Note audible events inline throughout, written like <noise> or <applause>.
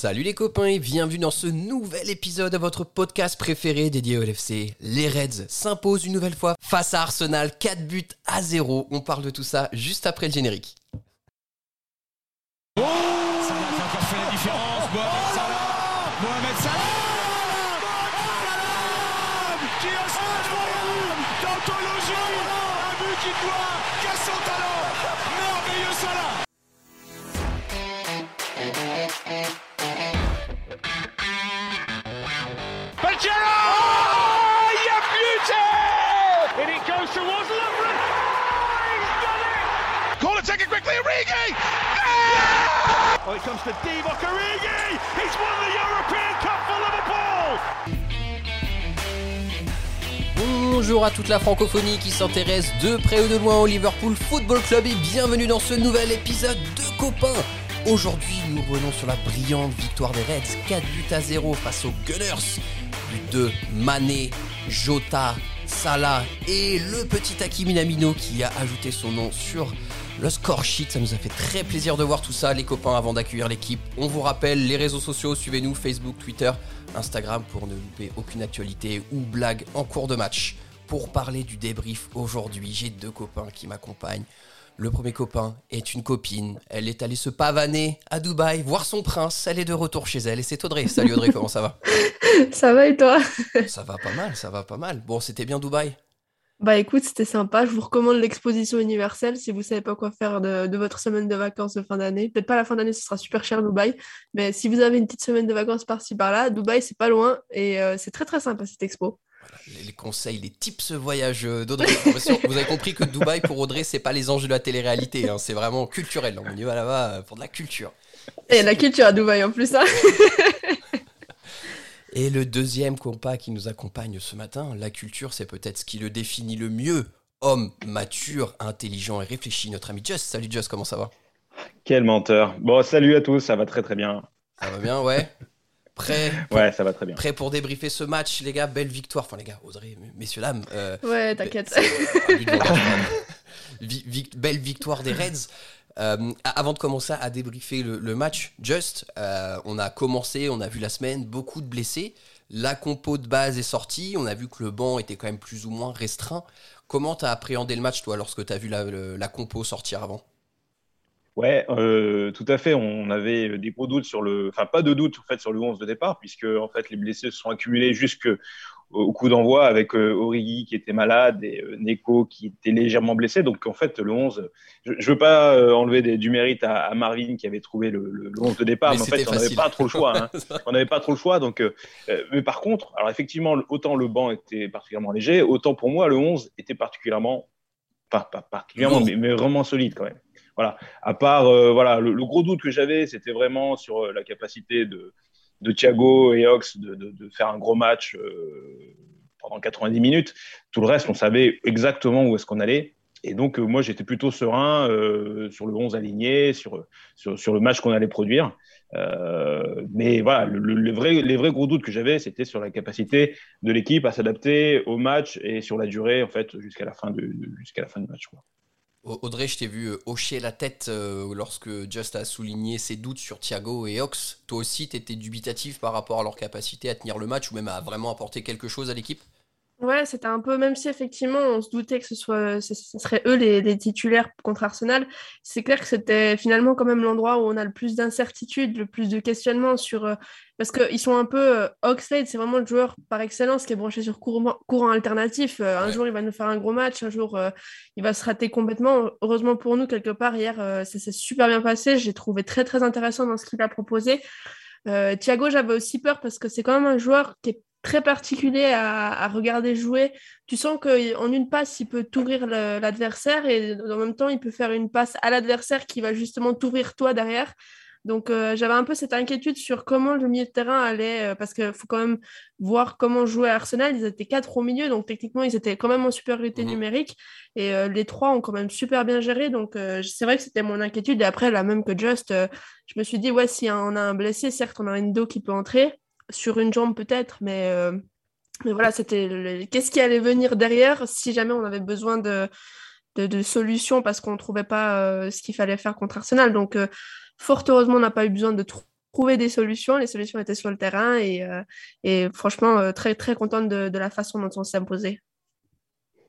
Salut les copains et bienvenue dans ce nouvel épisode de votre podcast préféré dédié au LFC. Les Reds s'imposent une nouvelle fois face à Arsenal, 4 buts à 0. On parle de tout ça juste après le générique. Oh Salah qui a encore fait la différence. Mohamed Salah Mohamed Salah Qui a incroyable D'anthologie Un but qui doit qu'à son talent Merveilleux Salah take it quickly, Origi! Oh, it comes to Divock Origi! He's won the European Cup for Liverpool! Bonjour à toute la francophonie qui s'intéresse de près ou de loin au Liverpool Football Club et bienvenue dans ce nouvel épisode de Copains. Aujourd'hui, nous revenons sur la brillante victoire des Reds, 4 buts à 0 face aux Gunners. But de Mané, Jota, Salah et le petit Aki Minamino qui a ajouté son nom sur le score sheet. Ça nous a fait très plaisir de voir tout ça, les copains, avant d'accueillir l'équipe. On vous rappelle les réseaux sociaux, suivez-nous Facebook, Twitter, Instagram pour ne louper aucune actualité ou blague en cours de match. Pour parler du débrief aujourd'hui, j'ai deux copains qui m'accompagnent. Le premier copain est une copine. Elle est allée se pavaner à Dubaï, voir son prince. Elle est de retour chez elle et c'est Audrey. Salut Audrey, comment ça va? <laughs> Ça va et toi? Ça va pas mal, ça va pas mal. Bon, c'était bien Dubaï? Bah écoute, c'était sympa. Je vous recommande l'exposition universelle si vous savez pas quoi faire de, de votre semaine de vacances de fin d'année. Peut-être pas la fin d'année, ce sera super cher Dubaï. Mais si vous avez une petite semaine de vacances par-ci par-là, Dubaï c'est pas loin et euh, c'est très très sympa cette expo. les, les conseils, les tips voyage d'Audrey. Vous avez compris que Dubaï pour Audrey, c'est pas les anges de la télé-réalité, hein, c'est vraiment culturel. On y va là-bas pour de la culture. Et la culture à Dubaï en plus. Hein Et le deuxième compas qui nous accompagne ce matin, la culture, c'est peut-être ce qui le définit le mieux. Homme mature, intelligent et réfléchi, notre ami Just. Salut Just, comment ça va? Quel menteur. Bon, salut à tous, ça va très très bien. Ça va bien, ouais Prêt pour, Ouais, ça va très bien. prêt pour débriefer ce match, les gars? Belle victoire. Enfin, les gars, Audrey, messieurs, dames. euh, Ouais, t'inquiète. vic- belle victoire des Reds. Euh, avant de commencer à débriefer le, match, Just, euh, on a commencé, on a vu la semaine, beaucoup de blessés. La compo de base est sortie, on a vu que le banc était quand même plus ou moins restreint. Comment t'as appréhendé le match, toi, lorsque t'as vu la, compo sortir avant? Ouais, euh, tout à fait. On avait des gros doutes sur le, enfin pas de doute en fait sur le 11 de départ, puisque en fait les blessés se sont accumulés jusque au coup d'envoi avec euh, Origi qui était malade et euh, Neko qui était légèrement blessé. Donc en fait le 11, je, je veux pas euh, enlever des- du mérite à, à Marvin qui avait trouvé le, le, le 11 de départ, Mais mais, en fait on n'avait pas trop le choix. Hein. <laughs> on n'avait pas trop le choix. Donc, euh, euh, mais par contre, alors effectivement, autant le banc était particulièrement léger, autant pour moi le 11 était particulièrement, pas, pas particulièrement, mais, mais vraiment solide quand même. Voilà. À part, euh, voilà, le, le gros doute que j'avais, c'était vraiment sur euh, la capacité de, de Thiago et Ox de, de, faire un gros match euh, pendant 90 minutes. Tout le reste, on savait exactement où est-ce qu'on allait. Et donc, euh, moi, j'étais plutôt serein euh, sur le 11 aligné, sur, sur, le match qu'on allait produire. Mais voilà, le, le- les, vrais, gros doutes que j'avais, c'était sur la capacité de l'équipe à s'adapter au match et sur la durée, en fait, jusqu'à la fin du match. Au- Audrey, je t'ai vu euh, hocher la tête euh, lorsque Just a souligné ses doutes sur Thiago et Ox. Toi aussi, t'étais dubitatif par rapport à leur capacité à tenir le match ou même à vraiment apporter quelque chose à l'équipe? Ouais, c'était un peu, même si effectivement on se doutait que ce soit, ce, ce seraient eux les, les titulaires contre Arsenal, c'est clair que c'était finalement quand même l'endroit où on a le plus d'incertitudes, le plus de questionnements sur, euh, parce qu'ils sont un peu, euh, Oxlade, c'est vraiment le joueur par excellence qui est branché sur courant, courant alternatif. Euh, un jour il va nous faire un gros match, un jour euh, il va se rater complètement. Heureusement pour nous, quelque part, hier, ça s'est super bien passé. J'ai trouvé très très intéressant dans ce qu'il a proposé. Euh, Thiago, j'avais aussi peur parce que c'est quand même un joueur qui est très particulier à, à regarder jouer. Tu sens qu'en une passe, il peut t'ouvrir l'adversaire et en même temps, il peut faire une passe à l'adversaire qui va justement t'ouvrir toi derrière. Donc, euh, j'avais un peu cette inquiétude sur comment le milieu de terrain allait, euh, parce qu'il faut quand même voir comment jouer à Arsenal. Ils étaient quatre au milieu, donc techniquement, ils étaient quand même en supériorité Mhm. numérique. Et euh, les trois ont quand même super bien géré. Donc, c'est vrai que c'était mon inquiétude. Et après, la même que Just, je me suis dit, ouais, si on a un blessé, certes, on a Endo qui peut entrer, sur une jambe peut-être, mais, euh, mais voilà, c'était qu'est-ce qui allait venir derrière si jamais on avait besoin de, de, solutions parce qu'on ne trouvait pas euh, ce qu'il fallait faire contre Arsenal. Donc, euh, fort heureusement, on n'a pas eu besoin de trouver des solutions. Les solutions étaient sur le terrain et, et franchement, très, très contente de, la façon dont on s'est imposé.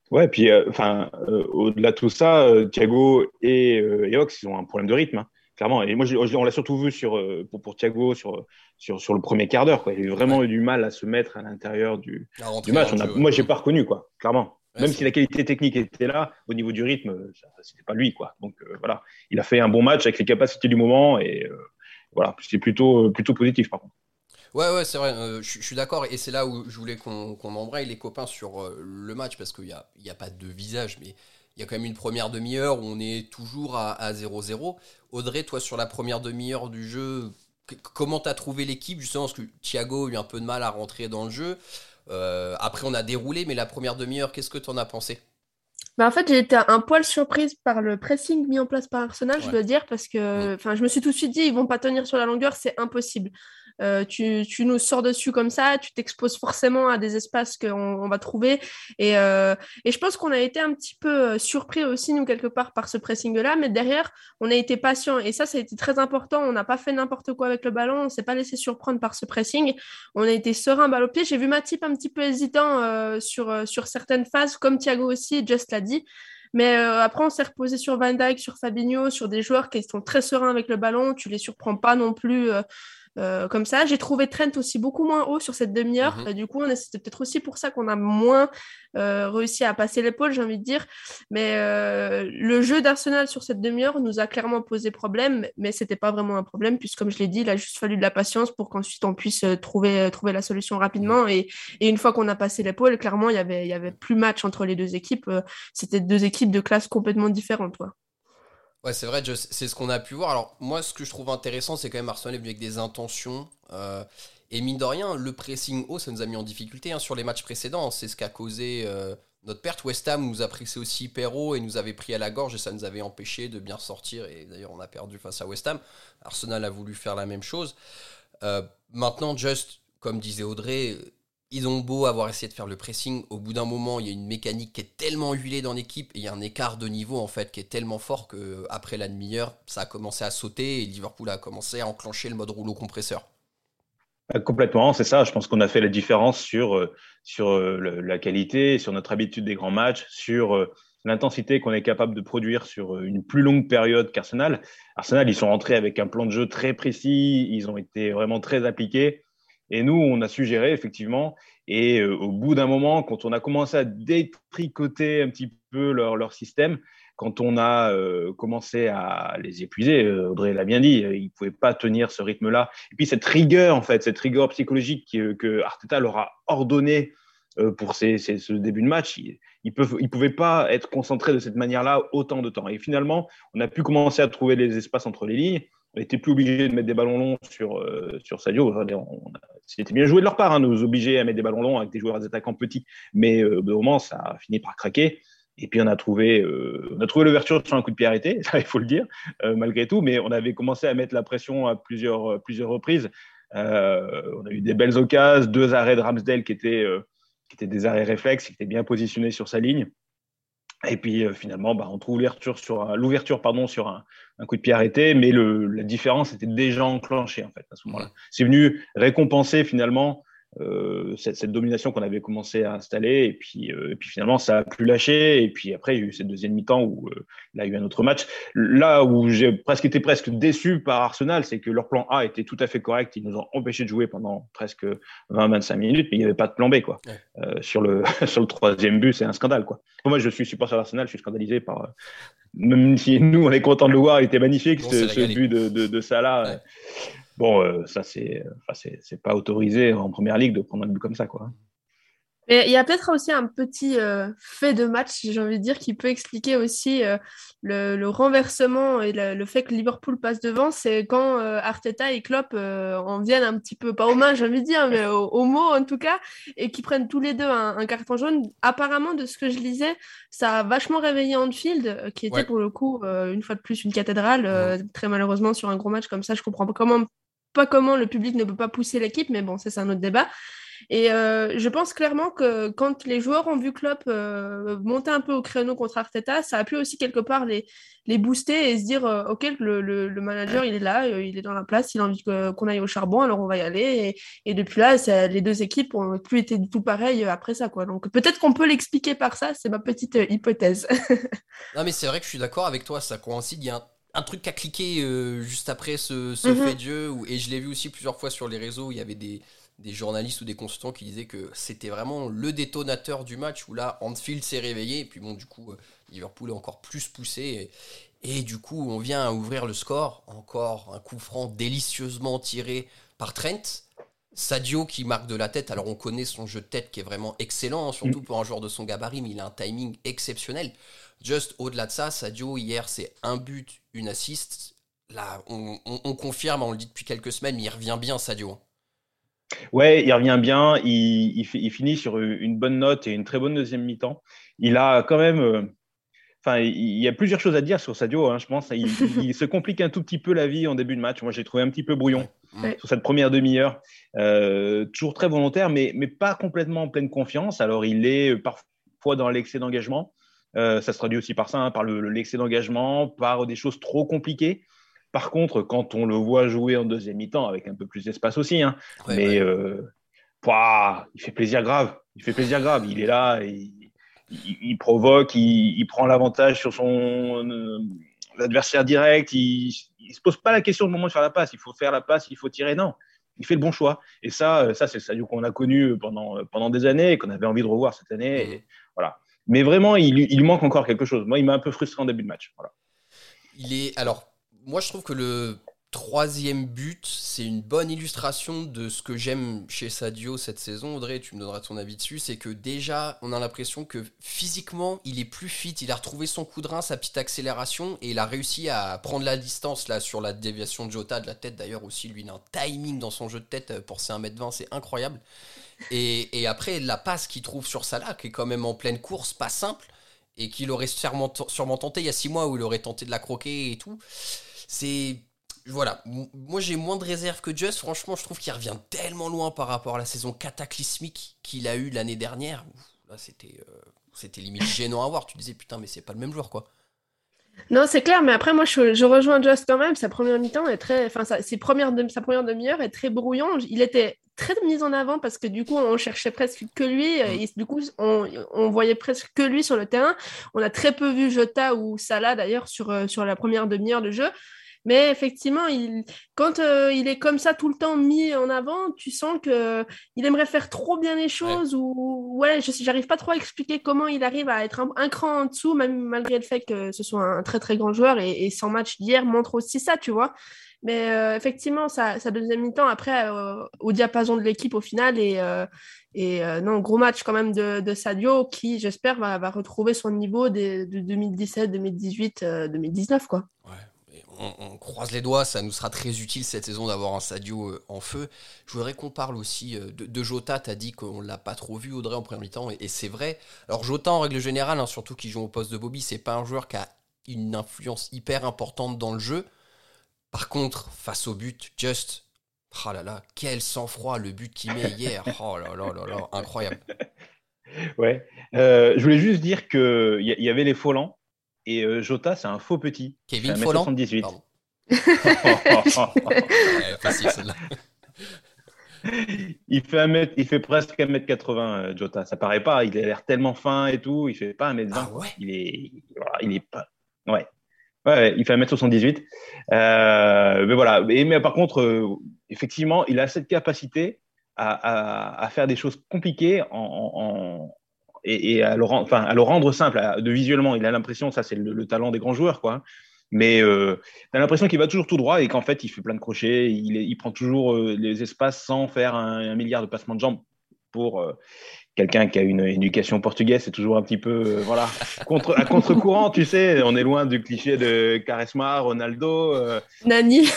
Ouais, puis enfin, au-delà de tout ça, Thiago et, et ils ont un problème de rythme. Hein clairement. Et moi, on l'a surtout vu sur, euh, pour, pour, Thiago sur, sur, sur le premier quart d'heure. Il a vraiment eu du mal à se mettre à l'intérieur du, du, match. On moi, je n'ai pas reconnu, quoi, clairement. Même si la qualité technique était là, au niveau du rythme, c'était pas lui, quoi. Donc euh, voilà, il a fait un bon match avec les capacités du moment et euh, voilà, c'est plutôt, plutôt positif par contre. Ouais, ouais, c'est vrai, je, suis d'accord. Et c'est là où je voulais qu'on embraye les copains sur le match parce qu'il n'y a, y a pas de visage, mais il y a quand même une première demi-heure où on est toujours à 0-0. Audrey, toi, sur la première demi-heure du jeu, comment tu as trouvé l'équipe Justement, parce que Thiago a eu un peu de mal à rentrer dans le jeu. Euh, après, on a déroulé, mais la première demi-heure, qu'est-ce que tu en as pensé? Bah en fait, j'ai été un poil surprise par le pressing mis en place par Arsenal, je dois dire, parce que mm. je me suis tout de suite dit, ils vont pas tenir sur la longueur, c'est impossible. Euh, tu, nous sors dessus comme ça, tu t'exposes forcément à des espaces qu'on on va trouver. Et, euh, et je pense qu'on a été un petit peu euh, surpris aussi, nous, quelque part, par ce pressing-là, mais derrière, on a été patient. Et ça, ça a été très important. On n'a pas fait n'importe quoi avec le ballon, on ne s'est pas laissé surprendre par ce pressing. On a été serein, balle au pied. J'ai vu Matip un petit peu hésitant sur, sur certaines phases, comme Thiago aussi, Just l'a dit. Mais après, on s'est reposé sur Van Dijk, sur Fabinho, sur des joueurs qui sont très sereins avec le ballon. Tu les surprends pas non plus comme ça. J'ai trouvé Trent aussi beaucoup moins haut sur cette demi-heure. Mhm. du coup, c'était peut-être aussi pour ça qu'on a moins euh, réussi à passer l'épaule, j'ai envie de dire. Mais euh, le jeu d'Arsenal sur cette demi-heure nous a clairement posé problème, mais c'était pas vraiment un problème, puisque comme je l'ai dit, il a juste fallu de la patience pour qu'ensuite on puisse trouver, trouver la solution rapidement. Et, et une fois qu'on a passé l'épaule, clairement, il y avait, il y avait plus match entre les deux équipes. C'était deux équipes de classe complètement différentes. Quoi. Ouais, c'est vrai, c'est ce qu'on a pu voir. Alors, moi, ce que je trouve intéressant, c'est quand même Arsenal avec des intentions. Euh, et mine de rien, le pressing haut, ça nous a mis en difficulté hein, sur les matchs précédents. C'est ce qui a causé euh, notre perte. West Ham nous a pressé aussi hyper haut et nous avait pris à la gorge et ça nous avait empêché de bien sortir. Et d'ailleurs, on a perdu face à West Ham. Arsenal a voulu faire la même chose. Euh, maintenant, just comme disait Audrey, ils ont beau avoir essayé de faire le pressing, au bout d'un moment, il y a une mécanique qui est tellement huilée dans l'équipe et il y a un écart de niveau en fait qui est tellement fort que après la demi-heure, ça a commencé à sauter et Liverpool a commencé à enclencher le mode rouleau compresseur. Euh, complètement, c'est ça. Je pense qu'on a fait la différence sur, euh, sur euh, la qualité, sur notre habitude des grands matchs, sur l'intensité qu'on est capable de produire sur une plus longue période qu'Arsenal. Arsenal, ils sont rentrés avec un plan de jeu très précis, ils ont été vraiment très appliqués. Et nous, on a suggéré effectivement. Et euh, au bout d'un moment, quand on a commencé à détricoter un petit peu leur, leur système, quand on a euh, commencé à les épuiser, euh, Audrey l'a bien dit, ils ne pouvaient pas tenir ce rythme-là. Et puis cette rigueur, en fait, cette rigueur psychologique que Arteta leur a ordonné pour ces, ce début de match, ils ne ils pouvaient pas être concentrés de cette manière-là autant de temps. Et finalement, on a pu commencer à trouver les espaces entre les lignes on n'était plus obligé de mettre des ballons longs sur, sur Sadio. C'était bien joué de leur part, hein, nous obliger à mettre des ballons longs avec des joueurs des attaquants petits. Mais euh, au moment, ça a fini par craquer. Et puis on a trouvé, euh, trouvé l'ouverture sur un coup de pied arrêté, <laughs> ça il faut le dire, malgré tout. Mais on avait commencé à mettre la pression à plusieurs, plusieurs reprises. on a eu des belles occasions, deux arrêts de Ramsdale qui étaient, qui étaient des arrêts réflexes, qui étaient bien positionnés sur sa ligne. Et puis euh, finalement, bah, on trouve l'ouverture sur l'ouverture pardon sur un, un, coup de pied arrêté, mais le, la différence était déjà enclenchée en fait à ce moment-là. C'est venu récompenser finalement euh, cette, cette, domination qu'on avait commencé à installer. Et puis, euh, et puis finalement, ça a plus lâché. Et puis après, il y a eu cette deuxième mi-temps où euh, il y a eu un autre match. Là où j'ai presque été presque déçu par Arsenal, c'est que leur plan A était tout à fait correct. Ils nous ont empêché de jouer pendant presque 20-25 minutes, mais il n'y avait pas de plan B. Quoi. sur, le, <laughs> sur le troisième but, c'est un scandale. Quoi. moi, je suis supporter d'Arsenal, je suis scandalisé par. même si nous, on est content de le voir, il était magnifique, ce, ce, but de, de, de Salah. Bon, euh, ça, c'est c'est pas autorisé en première ligue de prendre un but comme ça, quoi. Mais il y a peut-être aussi un petit euh, fait de match, j'ai envie de dire, qui peut expliquer aussi euh, le, renversement et le, fait que Liverpool passe devant. C'est quand Arteta et Klopp en viennent un petit peu, pas aux mains, j'ai envie de dire, mais au, mot en tout cas, et qui prennent tous les deux un, carton jaune. Apparemment, de ce que je lisais, ça a vachement réveillé Anfield, qui était pour le coup, une fois de plus, une cathédrale. très malheureusement, sur un gros match comme ça, je comprends pas comment pas comment le public ne peut pas pousser l'équipe, mais bon, ça c'est un autre débat. Et je pense clairement que quand les joueurs ont vu Klopp monter un peu au créneau contre Arteta, ça a pu aussi quelque part les, les booster et se dire ok le, le, manager il est là il est dans la place il a envie qu'on aille au charbon alors on va y aller. Et, depuis là les deux équipes ont plus été du tout pareilles après ça quoi. Donc peut-être qu'on peut l'expliquer par ça c'est ma petite hypothèse. <laughs> Non mais c'est vrai que je suis d'accord avec toi ça coïncide il y a un, truc qui a cliqué juste après ce, ce mhm. fait de jeu et je l'ai vu aussi plusieurs fois sur les réseaux où il y avait des des journalistes ou des consultants qui disaient que c'était vraiment le détonateur du match où là Anfield s'est réveillé et puis bon du coup Liverpool est encore plus poussé. Et, du coup, on vient à ouvrir le score. Encore un coup franc délicieusement tiré par Trent. Sadio qui marque de la tête. Alors on connaît son jeu de tête qui est vraiment excellent, hein, surtout mm. pour un joueur de son gabarit, mais il a un timing exceptionnel. Juste au-delà de ça, Sadio, hier, c'est un but, une assist. Là, on, confirme, on le dit depuis quelques semaines, mais il revient bien, Sadio. Ouais, il revient bien. Il, il, finit sur une bonne note et une très bonne deuxième mi-temps. Il a quand même euh, Enfin, il y a plusieurs choses à dire sur Sadio, hein, je pense. Il, se complique un tout petit peu la vie en début de match. Moi, j'ai trouvé un petit peu brouillon sur cette première demi-heure. Euh, toujours très volontaire, mais, mais pas complètement en pleine confiance. Alors, il est parfois dans l'excès d'engagement. Euh, ça se traduit aussi par ça, hein, par l'excès d'engagement, par des choses trop compliquées. Par contre, quand on le voit jouer en deuxième mi-temps, avec un peu plus d'espace aussi, hein, mais euh, il fait plaisir grave. Il fait plaisir grave. Il est là, il, provoque, il, prend l'avantage sur son euh, adversaire direct. Il, ne se pose pas la question au moment de faire la passe. Il faut faire la passe, il faut tirer. Non, il fait le bon choix. Et ça, ça c'est ça qu'on a connu pendant, pendant des années et qu'on avait envie de revoir cette année. voilà. Mais vraiment, il, manque encore quelque chose. Moi, il m'a un peu frustré en début de match. Il est alors. Moi, je trouve que le troisième but, c'est une bonne illustration de ce que j'aime chez Sadio cette saison. Audrey, tu me donneras ton avis dessus. C'est que déjà, on a l'impression que physiquement, il est plus fit. Il a retrouvé son coup de rein, sa petite accélération, et il a réussi à prendre la distance là sur la déviation de Jota de la tête. D'ailleurs, aussi, lui, il a un timing dans son jeu de tête pour ses 1m20, c'est incroyable. Et, après, la passe qu'il trouve sur Salah, qui est quand même en pleine course, pas simple, et qu'il aurait sûrement, sûrement tenté il y a 6 mois où il aurait tenté de la croquer et tout. C'est voilà, moi j'ai moins de réserve que Just. Franchement, je trouve qu'il revient tellement loin par rapport à la saison cataclysmique qu'il a eue l'année dernière. là, c'était euh, c'était limite <laughs> gênant à voir. Tu disais putain, mais c'est pas le même joueur quoi. Non, c'est clair, mais après, moi, je, rejoins Just quand même. Sa première mi-temps est très. Enfin, sa, ses premières sa première demi-heure est très brouillon. Il était très mis en avant parce que du coup, on cherchait presque que lui. Et du coup, on, on, voyait presque que lui sur le terrain. On a très peu vu Jota ou Salah d'ailleurs sur, euh, sur la première demi-heure de jeu. Mais effectivement, il, quand euh, il est comme ça tout le temps mis en avant, tu sens que il aimerait faire trop bien les choses ou ouais, je j'arrive pas trop à expliquer comment il arrive à être un, cran en dessous, même malgré le fait que ce soit un très très grand joueur et, et son match d'hier montre aussi ça, tu vois. Mais euh, effectivement, sa, deuxième mi-temps, après, euh, au diapason de l'équipe au final, et, et non, gros match quand même de, de Sadio, qui, j'espère, va, va, retrouver son niveau de 2017, 2018, 2019, quoi. Ouais on, croise les doigts, ça nous sera très utile cette saison d'avoir un Sadio euh, en feu. Je voudrais qu'on parle aussi euh, de, Jota. Tu as dit qu'on l'a pas trop vu, Audrey, en première mi-temps, et, c'est vrai. Alors, Jota, en règle générale, hein, surtout qui joue au poste de Bobby, c'est pas un joueur qui a une influence hyper importante dans le jeu. Par contre, face au but, Just, oh là là, quel sang-froid le but qu'il met hier. <laughs> Oh là là là là, incroyable. Ouais. Euh, je voulais juste dire qu'il y, y avait les Follans et euh, Jota, c'est un faux petit. Kevin Folland 78. <laughs> <laughs> il fait un il fait presque 1m80 euh, Jota, ça paraît pas, il a l'air tellement fin et tout, il fait pas 1m20. Ah il est il est pas ouais. Ouais, il fait 1m78. Euh, mais voilà, mais, mais par contre effectivement, il a cette capacité à, à, faire des choses compliquées en, et, à, le rendre, simple, de visuellement. Il a l'impression, ça c'est le, talent des grands joueurs, quoi. Mais euh, l'impression qu'il va toujours tout droit et qu'en fait, il fait plein de crochets, il, il prend toujours euh, les espaces sans faire un, milliard de passements de jambes pour, euh, quelqu'un qui a une éducation portugaise, c'est toujours un petit peu, euh, voilà, contre, à contre-courant, tu sais. On est loin du cliché de Caresma, Ronaldo. Euh, Nani.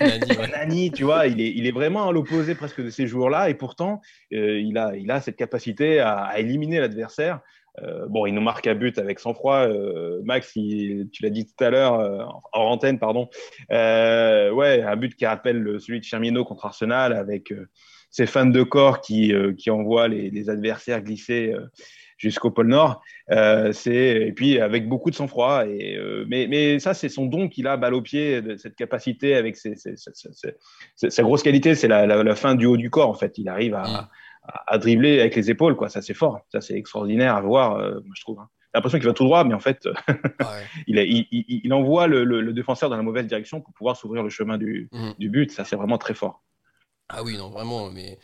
<laughs> Nani, tu vois, il est, il est vraiment à l'opposé presque de ces joueurs-là. Et pourtant, euh, il, a, il a cette capacité à, éliminer l'adversaire Euh, bon, il nous marque un but avec sang-froid. Euh, Max, tu l'as dit tout à l'heure, euh, en antenne, pardon. ouais, un but qui rappelle celui de Firmino contre Arsenal avec ses fans de corps qui, qui envoient les, adversaires glisser jusqu'au pôle Nord. et puis avec beaucoup de sang-froid. Et mais, mais, ça, c'est son don qu'il a, balle au pied, de, cette capacité avec sa grosse qualité, c'est la, fin du haut du corps. En fait, il arrive à, à, dribbler avec les épaules, quoi. Ça, c'est fort. Ça, c'est extraordinaire à voir, euh, moi, je trouve. Hein. J'ai l'impression qu'il va tout droit, mais en fait, <laughs> il, il, il, envoie le, le, défenseur dans la mauvaise direction pour pouvoir s'ouvrir le chemin du, mhm. du but. Ça, c'est vraiment très fort. Ah oui, non, vraiment, mais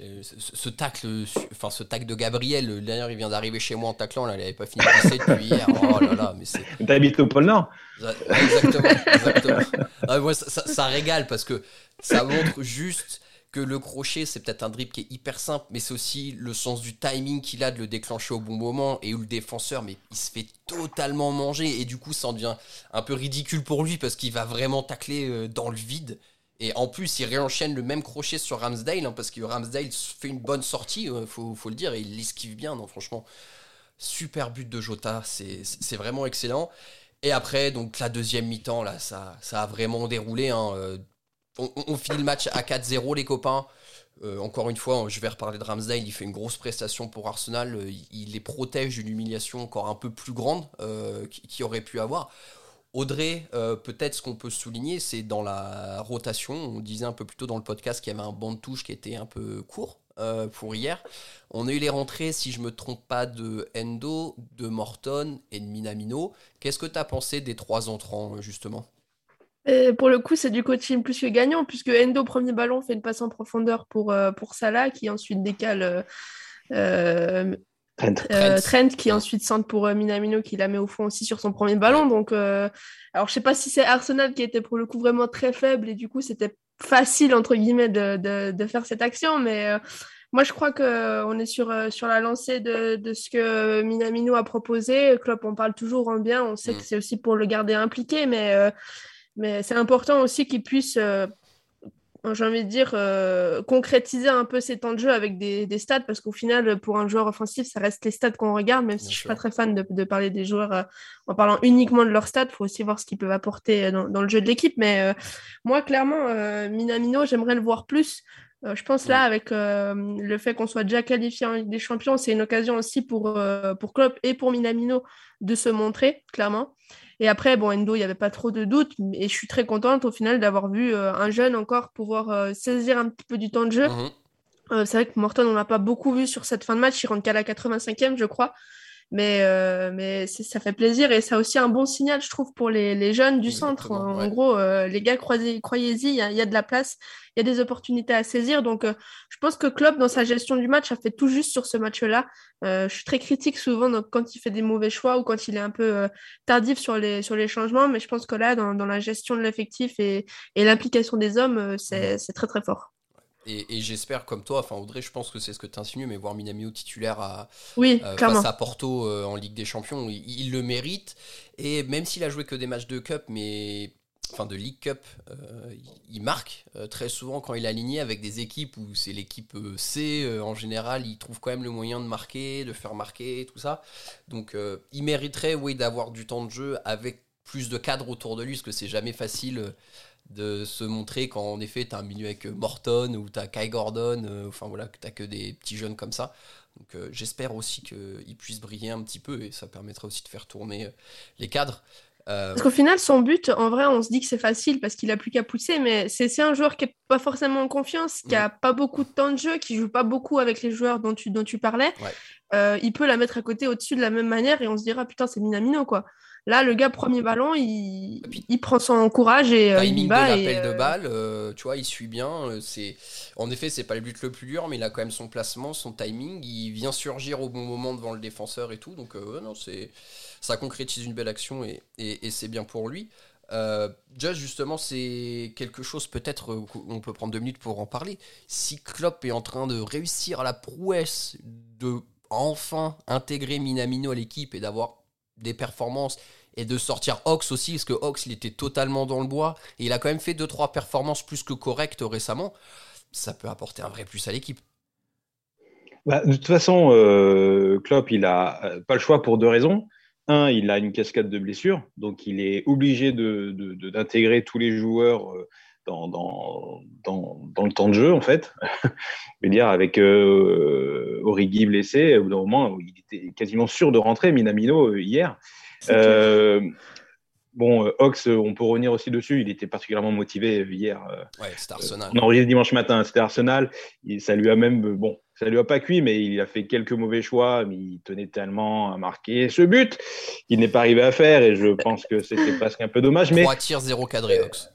euh, ce, tacle, enfin ce tacle de Gabriel, d'ailleurs il vient d'arriver chez moi en taclant, là, il n'avait pas fini de pisser depuis hier. Oh là là, mais c'est. <laughs> T'habites au pôle Nord? Exactement, exactement. Ah, ça, ça, régale parce que ça montre juste que le crochet, c'est peut-être un dribble qui est hyper simple, mais c'est aussi le sens du timing qu'il a de le déclencher au bon moment et où le défenseur, mais il se fait totalement manger et du coup, ça en devient un peu ridicule pour lui parce qu'il va vraiment tacler euh, dans le vide. Et en plus, il réenchaîne le même crochet sur Ramsdale hein, parce que Ramsdale fait une bonne sortie, il euh, faut, le dire, et il l'esquive bien. Non, franchement, super but de Jota, c'est vraiment excellent. Et après, donc la deuxième mi-temps, là, ça, a vraiment déroulé. Hein, euh, on, finit le match à 4-0, les copains. Euh, encore une fois, je vais reparler de Ramsdale. Il fait une grosse prestation pour Arsenal. Il, les protège d'une humiliation encore un peu plus grande qu'il aurait pu avoir. Audrey, peut-être ce qu'on peut souligner, c'est dans la rotation. On disait un peu plus tôt dans le podcast qu'il y avait un banc de touche qui était un peu court pour hier. On a eu les rentrées, si je me trompe pas, de Endo, de Morton et de Minamino. Qu'est-ce que tu as pensé des trois entrants, justement? Pour le coup, c'est du coaching plus que gagnant, puisque Endo, premier ballon, fait une passe en profondeur pour, euh, pour Salah, qui ensuite décale euh, euh, Trent. qui ensuite centre pour Minamino, qui la met au fond aussi sur son premier ballon. Donc, alors, je sais pas si c'est Arsenal qui était pour le coup vraiment très faible, et du coup, c'était facile, entre guillemets, de, de, faire cette action, mais. Moi, je crois qu'on est sur, sur la lancée de, de, ce que Minamino a proposé. Klopp, on parle toujours en bien. On sait mm. que c'est aussi pour le garder impliqué, mais mais c'est important aussi qu'il puisse, euh, j'ai envie de dire, euh, concrétiser un peu ses temps de jeu avec des, des stats, parce qu'au final, pour un joueur offensif, ça reste les stats qu'on regarde, même si je ne suis pas très fan de, de parler des joueurs euh, en parlant uniquement de leurs stats, il faut aussi voir ce qu'ils peuvent apporter dans, dans, le jeu de l'équipe. Mais moi, clairement, Minamino, j'aimerais le voir plus. je pense là, avec le fait qu'on soit déjà qualifié en Ligue des Champions, c'est une occasion aussi pour, pour Klopp et pour Minamino de se montrer, clairement. Et après, bon, Endo, il n'y avait pas trop de doutes. Et je suis très contente au final d'avoir vu euh, un jeune encore pouvoir euh, saisir un petit peu du temps de jeu. Mhm. Euh, c'est vrai que Morton, on l'a pas beaucoup vu sur cette fin de match. Il rentre qu'à la 85e, je crois. Mais, euh, mais ça fait plaisir et ça a aussi un bon signal, je trouve, pour les, les jeunes du centre. En, gros, euh, les gars, croyez-y, il y, y, a de la place, il y a des opportunités à saisir. Donc, euh, je pense que Klopp, dans sa gestion du match, a fait tout juste sur ce match-là. je suis très critique souvent donc, quand il fait des mauvais choix ou quand il est un peu tardif sur les, sur les changements. Mais je pense que là, dans, dans la gestion de l'effectif et, et l'implication des hommes, c'est très, très fort. Et, j'espère, comme toi, enfin Audrey, je pense que c'est ce que tu insinues, mais voir Minamino titulaire à, oui, euh, face à Porto euh, en Ligue des Champions, il, le mérite. Et même s'il a joué que des matchs de Cup, mais enfin de League Cup, euh, il marque très souvent quand il est aligné avec des équipes où c'est l'équipe C. en général, il trouve quand même le moyen de marquer, de faire marquer, tout ça. Donc il mériterait, oui, d'avoir du temps de jeu avec plus de cadres autour de lui, parce que c'est jamais facile de se montrer quand en effet tu as un milieu avec euh, Morton ou tu as Kai Gordon, euh, enfin voilà, que tu que des petits jeunes comme ça. Donc euh, j'espère aussi qu'il puisse briller un petit peu et ça permettra aussi de faire tourner les cadres. Parce qu'au final, son but, en vrai, on se dit que c'est facile parce qu'il a plus qu'à pousser, mais c'est un joueur qui n'est pas forcément en confiance, qui a pas beaucoup de temps de jeu, qui joue pas beaucoup avec les joueurs dont tu, dont tu parlais. il peut la mettre à côté au-dessus de la même manière et on se dira putain, c'est Minamino quoi. Là, le gars, premier ballon, il, il prend son courage et euh, il bat. de l'appel de euh, balle, euh, tu vois, il suit bien. C'est En effet, c'est pas le but le plus dur, mais il a quand même son placement, son timing. Il vient surgir au bon moment devant le défenseur et tout. Donc, non, c'est ça concrétise une belle action et, et, c'est bien pour lui. Euh, Just, justement, c'est quelque chose, peut-être, on peut prendre deux minutes pour en parler. Si Klopp est en train de réussir à la prouesse de enfin intégrer Minamino à l'équipe et d'avoir des performances et de sortir Ox aussi, parce que Ox il était totalement dans le bois et il a quand même fait 2-3 performances plus que correctes récemment. Ça peut apporter un vrai plus à l'équipe. bah, De toute façon, euh, Klopp, il a pas le choix pour deux raisons. Un, il a une cascade de blessures, donc il est obligé d'intégrer tous les joueurs dans, dans, dans, dans, le temps de jeu, en fait. <laughs> Je veux dire, avec euh, Origi blessé, au bout d'un moment, il était quasiment sûr de rentrer, Minamino, hier. Euh, Bon, euh, Ox, euh, on peut revenir aussi dessus. Il était particulièrement motivé euh, hier. ouais, c'était Arsenal. on enregistre dimanche matin, c'était Arsenal. ça lui a même, bon, ça lui a pas cuit, mais il a fait quelques mauvais choix. Mais il tenait tellement à marquer ce but qu'il n'est pas arrivé à faire. Et je pense que c'était presque un peu dommage. 3 mais... tirs, 0 cadré, Ox.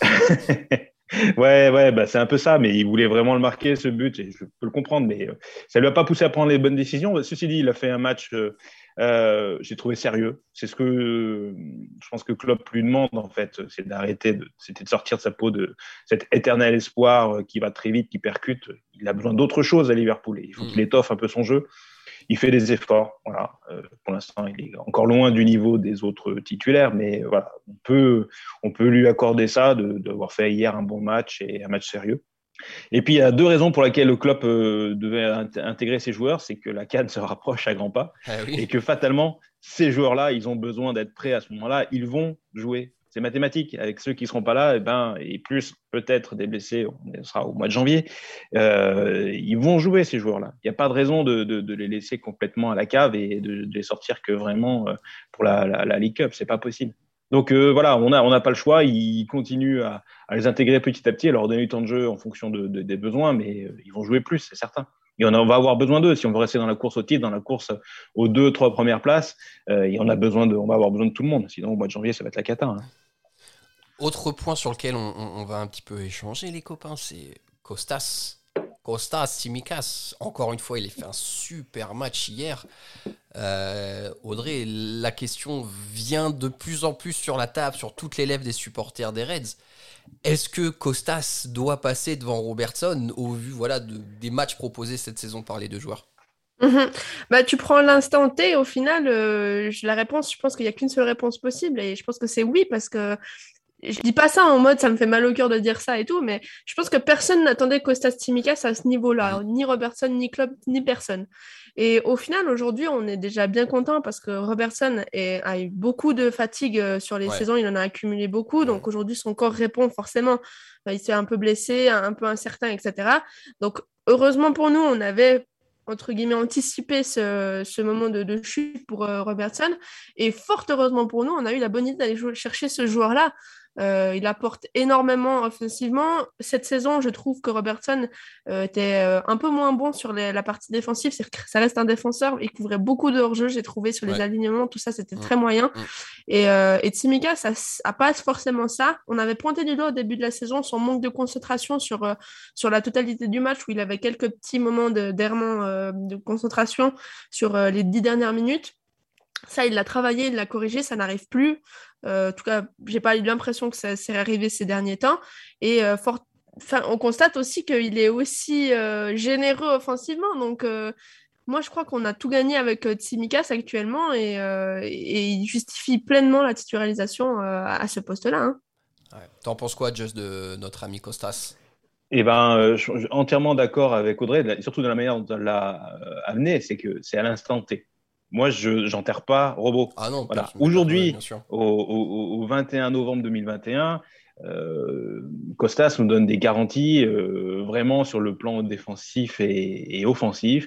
<laughs> ouais, ouais, bah c'est un peu ça, mais il voulait vraiment le marquer, ce but, et je peux le comprendre, mais ça lui a pas poussé à prendre les bonnes décisions. Ceci dit, il a fait un match euh, j'ai trouvé sérieux. C'est ce que je pense que Klopp lui demande en fait, c'est d'arrêter, de, c'était de sortir de sa peau de cet éternel espoir euh, qui va très vite, qui percute. Il a besoin d'autre chose à Liverpool et il faut qu'il mm. étoffe un peu son jeu. Il fait des efforts. Voilà. Euh, pour l'instant, il est encore loin du niveau des autres titulaires, mais voilà, on peut, on peut lui accorder ça d'avoir fait hier un bon match et un match sérieux. Et puis, il y a deux raisons pour lesquelles le club euh, devait intégrer ces joueurs. C'est que la Cannes se rapproche à grands pas ah et que fatalement, ces joueurs-là, ils ont besoin d'être prêts à ce moment-là. Ils vont jouer. C'est mathématique. Avec ceux qui ne seront pas là, et, eh ben, et plus peut-être des blessés, on sera au mois de janvier, euh, ils vont jouer ces joueurs-là. Il n'y a pas de raison de, de, les laisser complètement à la cave et de, les sortir que vraiment euh, pour la, la, la League Cup. C'est pas possible. Donc euh, voilà, on n'a pas le choix. Ils continuent à, les intégrer petit à petit, à leur donner du temps de jeu en fonction de, de, des besoins, mais euh, ils vont jouer plus, c'est certain. Et on, va avoir besoin d'eux si on veut rester dans la course au titre, dans la course aux deux, trois premières places. Euh, on va avoir besoin de tout le monde. Sinon, au mois de janvier, ça va être la cata. Hein. Autre point sur lequel on, va un petit peu échanger, les copains, c'est Costas. Costas Simikas, encore une fois, il a fait un super match hier. Euh, Audrey, la question vient de plus en plus sur la table, sur toutes les lèvres des supporters des Reds. Est-ce que Costas doit passer devant Robertson au vu voilà, des matchs proposés cette saison par les deux joueurs? Mhm. bah, tu prends l'instant T, au final, euh, la réponse, je pense qu'il n'y a qu'une seule réponse possible et je pense que c'est oui parce que je dis pas ça en mode ça me fait mal au cœur de dire ça et tout, mais je pense que personne n'attendait Costas Tsimikas à ce niveau-là, ni Robertson, ni Club, ni personne. Et au final, aujourd'hui, on est déjà bien content parce que Robertson a eu beaucoup de fatigue euh, sur les saisons, il en a accumulé beaucoup, donc aujourd'hui son corps répond forcément. il s'est un peu blessé, un peu incertain, etc. Donc heureusement pour nous, on avait entre guillemets, anticipé ce, ce moment de, de, chute pour euh, Robertson. Et fort heureusement pour nous, on a eu la bonne idée d'aller chercher ce joueur-là. Euh, il apporte énormément offensivement. Cette saison, je trouve que Robertson euh, était euh, un peu moins bon sur la partie défensive. Ça reste un défenseur. Il couvrait beaucoup de hors-jeu, j'ai trouvé, sur les alignements. Tout ça, c'était très moyen. Et, et Tsimikas, ça n'a pas forcément ça. On avait pointé du doigt au début de la saison son manque de concentration sur, sur la totalité du match, où il avait quelques petits moments d'errement de, de concentration sur les dix dernières minutes. Ça, il l'a travaillé, il l'a corrigé, ça n'arrive plus. Euh, en tout cas, j'ai pas eu l'impression que ça s'est arrivé ces derniers temps. Et euh, on constate aussi qu'il est aussi euh, généreux offensivement. Donc, moi, je crois qu'on a tout gagné avec Tsimikas actuellement et, il justifie pleinement la titularisation à ce poste-là. Hein. T'en penses quoi, Just, de notre ami Costas? Eh ben, je suis entièrement d'accord avec Audrey, surtout de la manière dont elle l'a amené, c'est que c'est à l'instant T moi, je n'enterre pas robot. Ah non, voilà. Aujourd'hui, au, 21 novembre 2021, euh, Costas nous donne des garanties euh, vraiment sur le plan défensif et, offensif.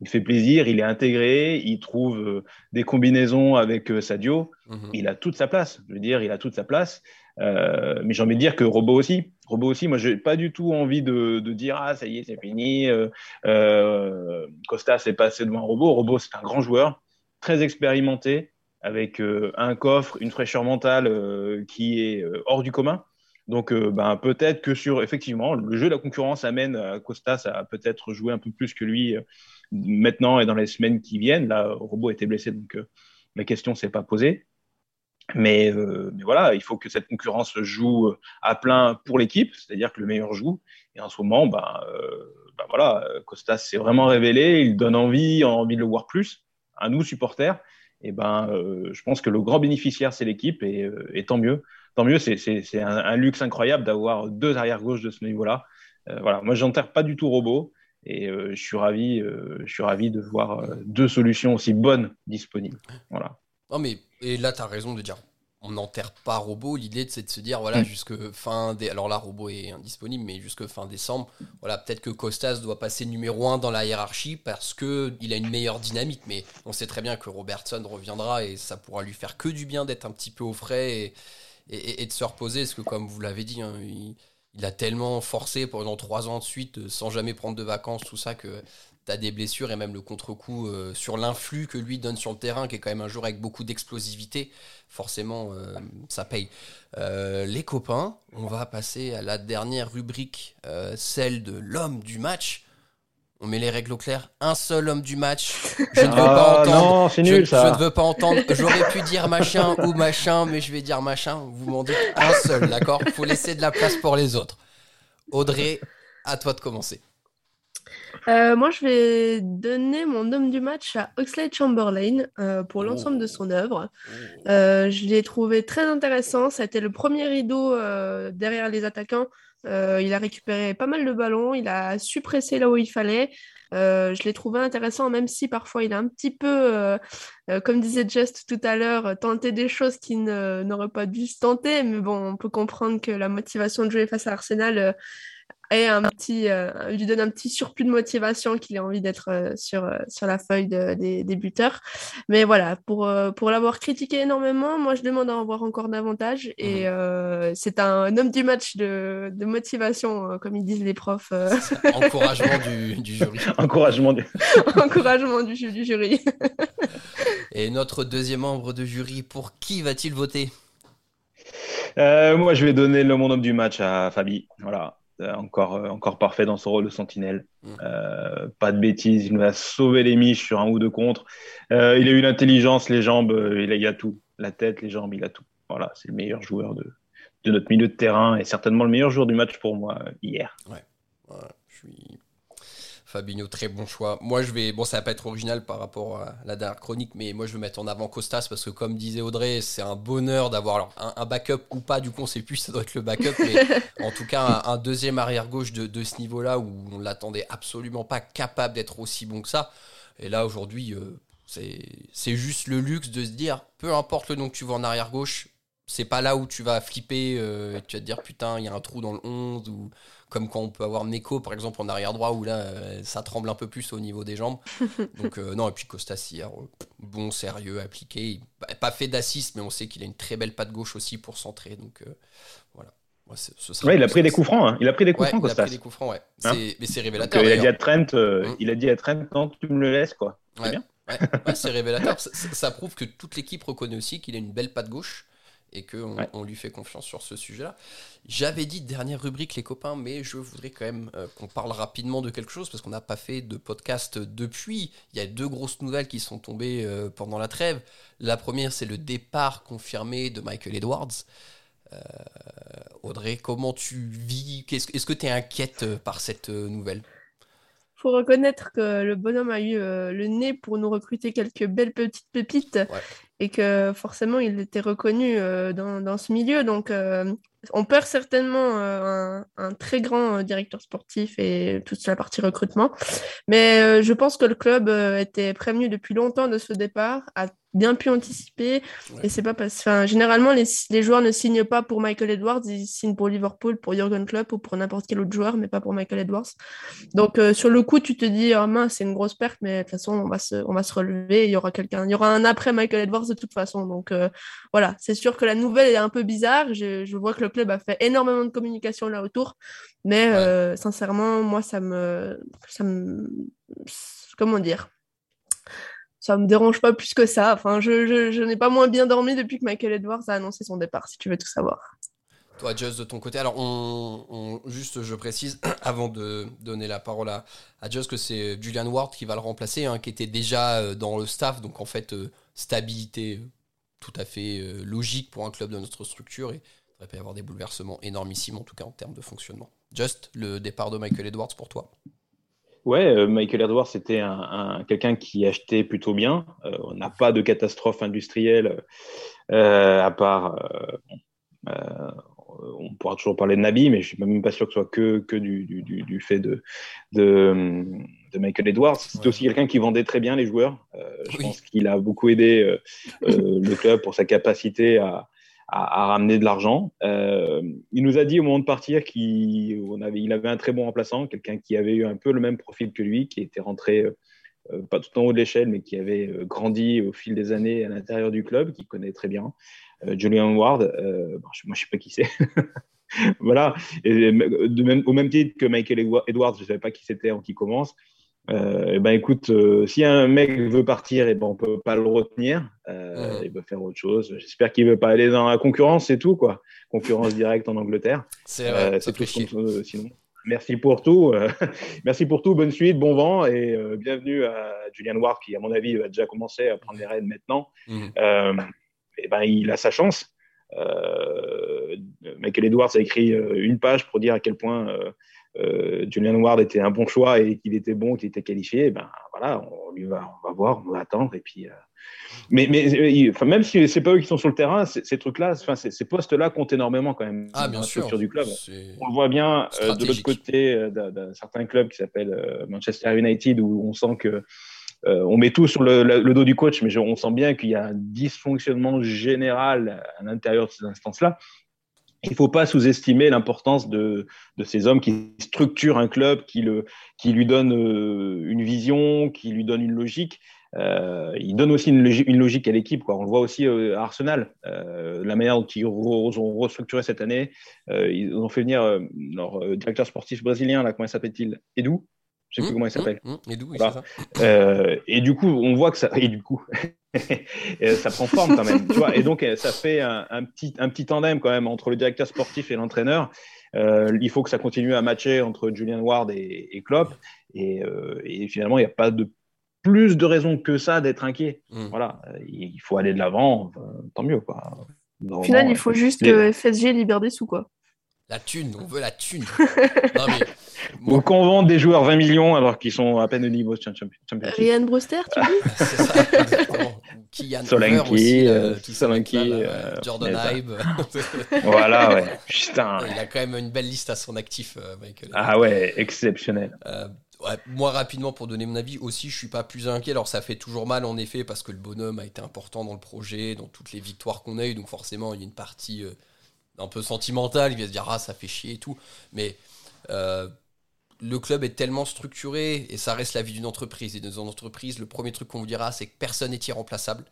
Il fait plaisir, il est intégré, il trouve euh, des combinaisons avec Sadio. Mhm. Il a toute sa place. Je veux dire, il a toute sa place. mais j'ai envie de dire que Robot aussi. Robot aussi, moi, j'ai pas du tout envie de, de, dire ah ça y est, c'est fini. Costas est passé devant robot. Robot, c'est un grand joueur très expérimenté, avec euh, un coffre, une fraîcheur mentale euh, qui est euh, hors du commun. Donc, ben, peut-être que sur, effectivement, le jeu de la concurrence amène à Costa à peut-être jouer un peu plus que lui maintenant et dans les semaines qui viennent. Là, Robot était blessé, donc la question ne s'est pas posée. Mais, mais, voilà, il faut que cette concurrence joue à plein pour l'équipe, c'est-à-dire que le meilleur joue. Et en ce moment, ben, ben voilà, Costas s'est vraiment révélé, il donne envie, a envie de le voir plus à nous supporters, eh ben, euh, je pense que le grand bénéficiaire c'est l'équipe et, euh, tant mieux. Tant mieux, c'est un, un, luxe incroyable d'avoir deux arrières gauche de ce niveau-là. Euh, voilà, moi j'enterre pas du tout Robot Et je suis ravi, je suis ravi de voir deux solutions aussi bonnes disponibles. Voilà. Non mais et là tu as raison de dire on n'enterre pas Robot. L'idée, c'est de se dire, voilà, mm. jusque fin des. Alors là, Robot est indisponible, mais jusque fin décembre, voilà, peut-être que Costas doit passer numéro 1 dans la hiérarchie parce qu'il a une meilleure dynamique. Mais on sait très bien que Robertson reviendra et ça pourra lui faire que du bien d'être un petit peu au frais et, de se reposer. Parce que, comme vous l'avez dit, hein, il, il, a tellement forcé pendant 3 ans de suite sans jamais prendre de vacances, tout ça, que des blessures et même le contre-coup euh, sur l'influx que lui donne sur le terrain, qui est quand même un joueur avec beaucoup d'explosivité, forcément, euh, ça paye. Euh, les copains, on va passer à la dernière rubrique, celle de l'homme du match. On met les règles au clair. Un seul homme du match. Je ne veux pas ah, entendre. je, nul, ça. je, ne veux pas entendre. J'aurais pu dire machin ou machin, mais je vais dire machin. Vous m'en dites un seul, d'accord? Il faut laisser de la place pour les autres. Audrey, à toi de commencer. Euh, moi, je vais donner mon homme du match à Oxlade Chamberlain euh, pour l'ensemble de son œuvre. Oh. Euh, je l'ai trouvé très intéressant. Ça a été le premier rideau derrière les attaquants. il a récupéré pas mal de ballons. Il a su presser là où il fallait. je l'ai trouvé intéressant, même si parfois il a un petit peu, comme disait Just tout à l'heure, tenté des choses qu'il n'aurait pas dû se tenter. Mais bon, on peut comprendre que la motivation de jouer face à Arsenal et un petit, euh, lui donne un petit surplus de motivation qu'il a envie d'être euh, sur, euh, sur la feuille des, des, buteurs. Mais voilà, pour, pour l'avoir critiqué énormément, moi je demande à en voir encore davantage. Et mhm. c'est un, homme du match de, de motivation, comme ils disent les profs. Encouragement du, du, jury. <laughs> Encouragement du, <laughs> Encouragement du, du jury. <laughs> et notre deuxième membre de jury, pour qui va-t-il voter? Moi, je vais donner le mon homme du match à Fabi. Voilà. Euh, encore, euh, encore parfait dans son rôle de sentinelle. Mm. Euh, pas de bêtises, il nous a sauvé les miches sur un ou deux contre. il a eu l'intelligence, les jambes, il a, tout. La tête, les jambes, il a tout. Voilà, c'est le meilleur joueur de, de notre milieu de terrain et certainement le meilleur joueur du match pour moi hier. Ouais, je suis Fabinho, très bon choix. Moi, je vais. Bon, ça va pas être original par rapport à la dernière chronique, mais moi, je vais mettre en avant Costas parce que, comme disait Audrey, c'est un bonheur d'avoir un, backup ou pas. Du coup, on sait plus, ça doit être le backup, mais <laughs> en tout cas, un, deuxième arrière-gauche de, ce niveau-là où on l'attendait absolument pas capable d'être aussi bon que ça. Et là, aujourd'hui, euh, c'est juste le luxe de se dire peu importe le nom que tu vois en arrière-gauche, c'est pas là où tu vas flipper euh, et tu vas te dire putain, il y a un trou dans le 11 ou comme quand on peut avoir Neko par exemple en arrière droit où là euh, ça tremble un peu plus au niveau des jambes. <laughs> Donc euh, non, et puis Costas hier, bon, sérieux, appliqué, pas fait d'assist, mais on sait qu'il a une très belle patte gauche aussi pour centrer. Donc voilà. ouais, il a pris des coups francs. Il a pris des coups francs, Costas. Il a pris des coups francs, ouais. Hein mais c'est révélateur. il a dit à Trent, mm. il a dit à Trent, non, tu me le laisses, quoi. C'est bien. Ouais, c'est révélateur. ça, ça, prouve que toute l'équipe reconnaît aussi qu'il a une belle patte gauche et qu'on on lui fait confiance sur ce sujet-là. J'avais dit dernière rubrique les copains, mais je voudrais quand même euh, qu'on parle rapidement de quelque chose parce qu'on n'a pas fait de podcast depuis. Il y a deux grosses nouvelles qui sont tombées euh, pendant la trêve. La première, c'est le départ confirmé de Michael Edwards. Euh, Audrey, comment tu vis? Est-ce que tu es inquiète par cette nouvelle? Faut reconnaître que le bonhomme a eu le nez pour nous recruter quelques belles petites pépites et que forcément il était reconnu euh, dans, dans, ce milieu. Donc euh, on perd certainement euh, un, un, très grand directeur sportif et toute la partie recrutement. Mais je pense que le club était prévenu depuis longtemps de ce départ, a bien pu anticiper. Et c'est pas parce enfin, généralement les, les, joueurs ne signent pas pour Michael Edwards, ils signent pour Liverpool, pour Jurgen Klopp ou pour n'importe quel autre joueur, mais pas pour Michael Edwards. Donc sur le coup, tu te dis oh, mince, c'est une grosse perte, mais de toute façon on va se, on va se relever. Il y aura quelqu'un, il y aura un après Michael Edwards de toute façon. Donc euh, voilà, c'est sûr que la nouvelle est un peu bizarre. Je, vois que le club a fait énormément de communication là autour, mais euh, sincèrement, moi, ça me, ça me, comment dire, ça me dérange pas plus que ça. Enfin, je, n'ai pas moins bien dormi depuis que Michael Edwards a annoncé son départ, si tu veux tout savoir. Toi, Just, de ton côté, alors on, juste, je précise, <clears throat> avant de donner la parole à, à Just, que c'est Julian Ward qui va le remplacer, hein, qui était déjà euh, dans le staff, donc en fait, stabilité tout à fait euh, logique pour un club de notre structure et il pas y avoir des bouleversements énormissimes en tout cas en termes de fonctionnement. Just le départ de Michael Edwards pour toi Ouais, euh, Michael Edwards c'était un, quelqu'un qui achetait plutôt bien. Euh, on n'a pas de catastrophe industrielle à part on pourra toujours parler de Nabi, mais je suis même pas sûr que ce soit que, que du, du, du fait de, de, de Michael Edwards. C'est aussi quelqu'un qui vendait très bien les joueurs. je pense qu'il a beaucoup aidé le club pour sa capacité à, à, ramener de l'argent. Euh, il nous a dit au moment de partir qu'il avait, un très bon remplaçant, quelqu'un qui avait eu un peu le même profil que lui, qui était rentré euh, euh, pas tout en haut de l'échelle, mais qui avait grandi au fil des années à l'intérieur du club, qui connaît très bien. Julian Ward, moi je ne sais pas qui c'est. <laughs> voilà, au même titre que Michael Edwards, je ne savais pas qui c'était en qui commence. Euh, eh ben écoute, euh, si un mec veut partir, et eh ben on peut pas le retenir. Euh, Il veut faire autre chose. J'espère qu'il veut pas aller dans la concurrence, c'est tout quoi. Concurrence directe en Angleterre. C'est vrai. c'est tout. sinon, merci pour tout. <laughs> merci pour tout. Bonne suite, bon vent et bienvenue à Julian Ward qui, à mon avis, va déjà commencer à prendre les rênes maintenant. et mhm. eh ben il a sa chance. Michael Edwards a écrit une page pour dire à quel point euh, Julian Ward était un bon choix et qu'il était bon, qu'il était qualifié, ben voilà, on lui va, on va voir, on va attendre et puis. Euh, mais, mais enfin, même si c'est pas eux qui sont sur le terrain, ces trucs-là, enfin, ces postes-là comptent énormément quand même ah, bien sûr. du club. On le voit bien euh, de l'autre côté d'un certain club qui s'appelle Manchester United où on sent que on met tout sur le, le, dos du coach, mais on sent bien qu'il y a un dysfonctionnement général à l'intérieur de ces instances-là il ne faut pas sous-estimer l'importance de, ces hommes qui structurent un club, qui, lui donnent euh, une vision, qui lui donnent une logique. Euh, ils donnent aussi une, logique à l'équipe. On le voit aussi euh, à Arsenal, la manière dont ils ont restructuré cette année. ils ont fait venir leur directeur sportif brésilien, là, comment s'appelle-t-il? Edu je sais plus mmh, comment il s'appelle. Mmh, mmh, ça. et du coup, on voit que ça. Et du coup, <laughs> ça prend forme quand même. Tu vois et donc, ça fait un, petit, un petit tandem quand même entre le directeur sportif et l'entraîneur. Euh, il faut que ça continue à matcher entre Julian Ward et, Klopp. Et, euh, et finalement, il n'y a pas de plus de raisons que ça d'être inquiet. Mm. Voilà, il faut aller de l'avant, tant mieux. Quoi. Au final, il faut juste que FSG libère des sous. Quoi. La thune, on veut la thune. <laughs> non, mais ou qu'on vende des joueurs 20 millions alors qu'ils sont à peine au niveau de. Ryan Brewster, tu dis <laughs> C'est ça, Solanki, aussi, euh, euh Solanki euh, Jordan Hybe. <laughs> voilà, ouais. Putain. Il a quand même une belle liste à son actif, Michael. Ah ouais, exceptionnel. Ouais, moi, rapidement, pour donner mon avis, aussi, je suis pas plus inquiet. Alors, ça fait toujours mal, en effet, parce que le bonhomme a été important dans le projet, dans toutes les victoires qu'on a eues. Donc, forcément, il y a une partie un peu sentimentale. Il va se dire, ah, ça fait chier et tout. Mais le club est tellement structuré et ça reste la vie d'une entreprise. Et dans une entreprise, le premier truc qu'on vous dira, c'est que personne n'est irremplaçable.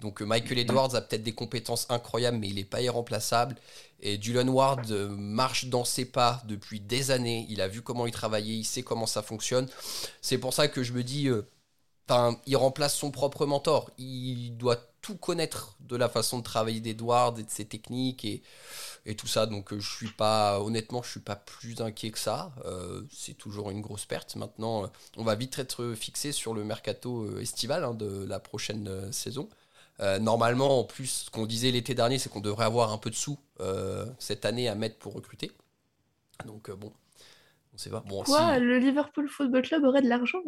Donc euh, Michael Edwards a peut-être des compétences incroyables, mais il n'est pas irremplaçable. Et Julian Ward euh, marche dans ses pas depuis des années. Il a vu comment il travaillait, il sait comment ça fonctionne. C'est pour ça que je me dis, euh, il remplace son propre mentor. Il doit tout connaître de la façon de travailler d'Edwards et de ses techniques. Et et tout ça. Donc euh, je suis pas, honnêtement, je suis pas plus inquiet que ça. Euh, c'est toujours une grosse perte. Maintenant, euh, on va vite être fixé sur le mercato estival hein, de la prochaine saison. normalement, en plus, ce qu'on disait l'été dernier, c'est qu'on devrait avoir un peu de sous cette année à mettre pour recruter. Donc bon, on sait pas. Bon, Quoi, le Liverpool Football Club aurait de l'argent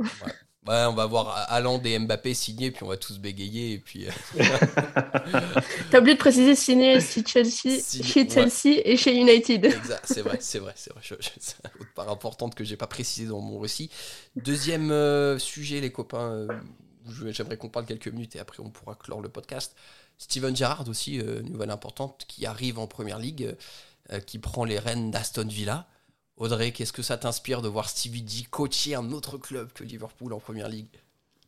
Ouais, on va voir Haaland et Mbappé signer, puis on va tous bégayer. Et puis... Euh. <laughs> T'as oublié de préciser signer <laughs> chez Chelsea, chez Chelsea et chez United. Exact, c'est vrai, c'est vrai, c'est vrai. c'est une autre part importante que j'ai pas précisé dans mon récit. Deuxième euh, sujet, les copains, euh, j'aimerais qu'on parle quelques minutes et après on pourra clore le podcast. Steven Gerrard aussi, nouvelle importante, qui arrive en première ligue, qui prend les rênes d'Aston Villa. Audrey, qu'est-ce que ça t'inspire de voir Stevie D coacher un autre club que Liverpool en première ligue?